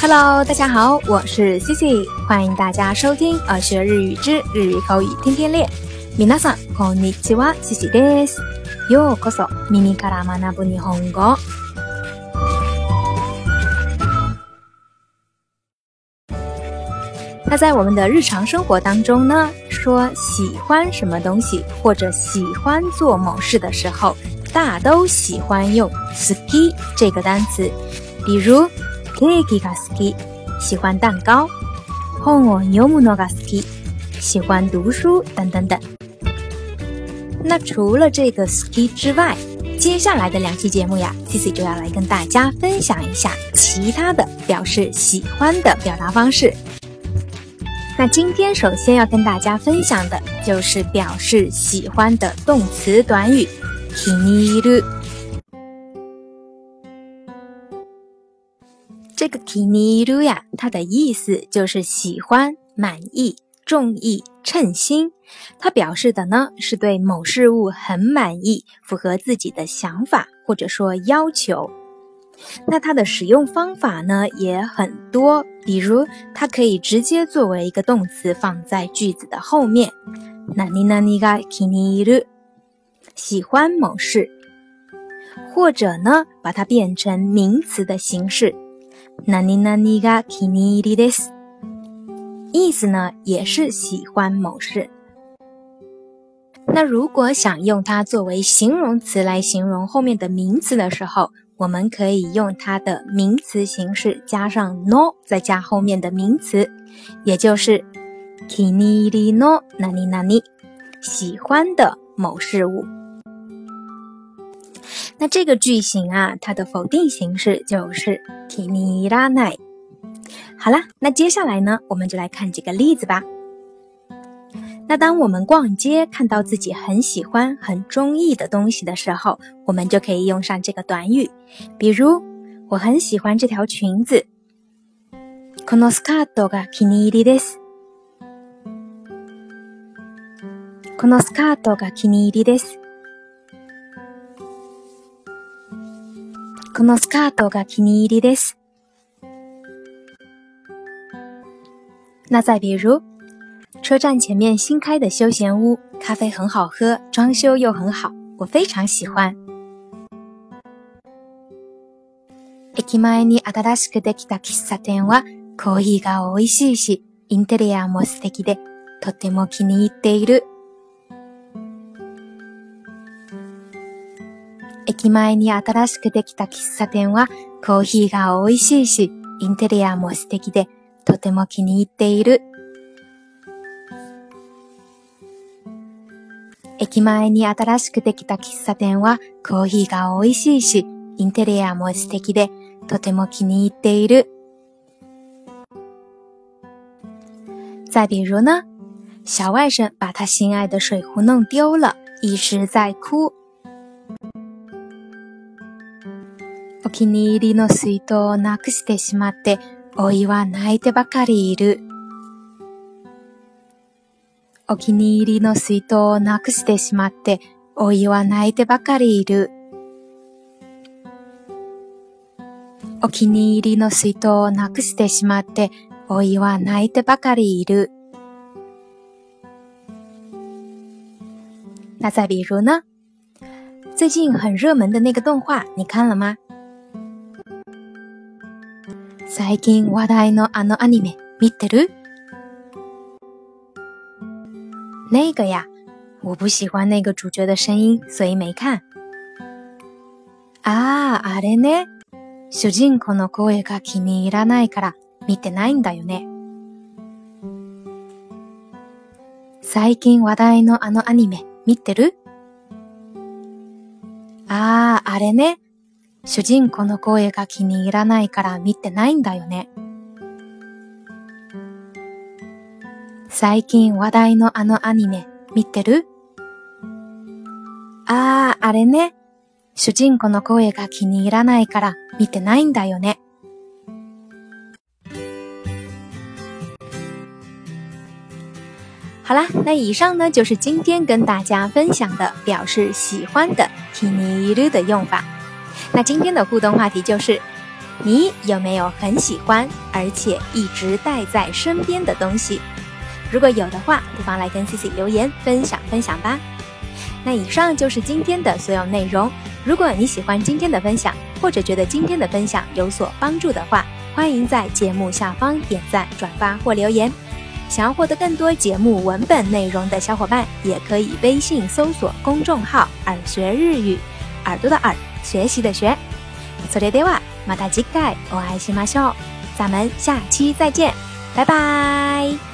Hello，大家好，我是 c 西，欢迎大家收听《啊学日语之日语口语天天练》。みなさんこんにちは、西西です。ようこそ、耳から学ぶ日本語。那在我们的日常生活当中呢，说喜欢什么东西或者喜欢做某事的时候，大都喜欢用 “ski” 这个单词，比如。Kikaski 喜欢蛋糕 h o n o m u n o s k i 喜欢读书等等等。那除了这个 ski 之外，接下来的两期节目呀，Cici 就要来跟大家分享一下其他的表示喜欢的表达方式。那今天首先要跟大家分享的就是表示喜欢的动词短语 “kiniiru”。这个 kiniruya，它的意思就是喜欢、满意、中意、称心。它表示的呢，是对某事物很满意，符合自己的想法或者说要求。那它的使用方法呢也很多，比如它可以直接作为一个动词放在句子的后面 n ni na ni g k i n i 喜欢某事；或者呢，把它变成名词的形式。那尼那尼噶，kini 的 des，意思呢也是喜欢某事。那如果想用它作为形容词来形容后面的名词的时候，我们可以用它的名词形式加上 no，再加后面的名词，也就是 kini 的 no，那 a 那 i 喜欢的某事物。那这个句型啊，它的否定形式就是きにいらない。好啦，那接下来呢，我们就来看几个例子吧。那当我们逛街看到自己很喜欢、很中意的东西的时候，我们就可以用上这个短语。比如，我很喜欢这条裙子。このスカートが気に入りです。このスカートが気に入りです。このスカートが気に入りです。那再比如，车站前面新開的休闲屋，咖啡很好喝，装修又很好，我非常喜欢。駅前に新しくできた喫茶店はコーヒーが美味しいし、インテリアも素敵で、とても気に入っている駅前に新しくできた喫茶店はコーヒーが美味しいし、インテリアも素敵で、とても気に入っている。駅前に新しくできた喫茶店はコーヒーが美味しいし、インテリアも素敵で、とても気に入っている。再比如呢，小外甥把他心爱的水壶弄丢了，一直在哭。お気に入りの水筒をなくしてしまって、おいは泣いてばかりいる。お気に入りの水筒をなくしてしまって、おいは泣いてばかりいる。お気に入りの水筒をなくしてしまって、おいは泣いてばかりいる。那再比如呢？最近很热门的那个动画，你看了吗？最近話題のあのアニメ見てる那个呀，我不喜欢那个主角的声音，所以没看。ああ、あれね。主人公の声が気に入らないから見てないんだよね。最近話題のあのアニメ見てるああ、あれね。主人公の声が気に入らないから見てないんだよね。最近話題のあのアニメ見てるああ、あれね。主人公の声が気に入らないから見てないんだよね。好啦，那以上呢就是今天跟大家分享的表示喜欢的 k i n i r 的用法。那今天的互动话题就是，你有没有很喜欢而且一直带在身边的东西？如果有的话，不妨来跟 Cici 留言分享分享吧。那以上就是今天的所有内容。如果你喜欢今天的分享，或者觉得今天的分享有所帮助的话，欢迎在节目下方点赞、转发或留言。想要获得更多节目文本内容的小伙伴，也可以微信搜索公众号“耳学日语”，耳朵的耳。学习的学，索列迭瓦马达基盖，我爱新马秀，咱们下期再见，拜拜。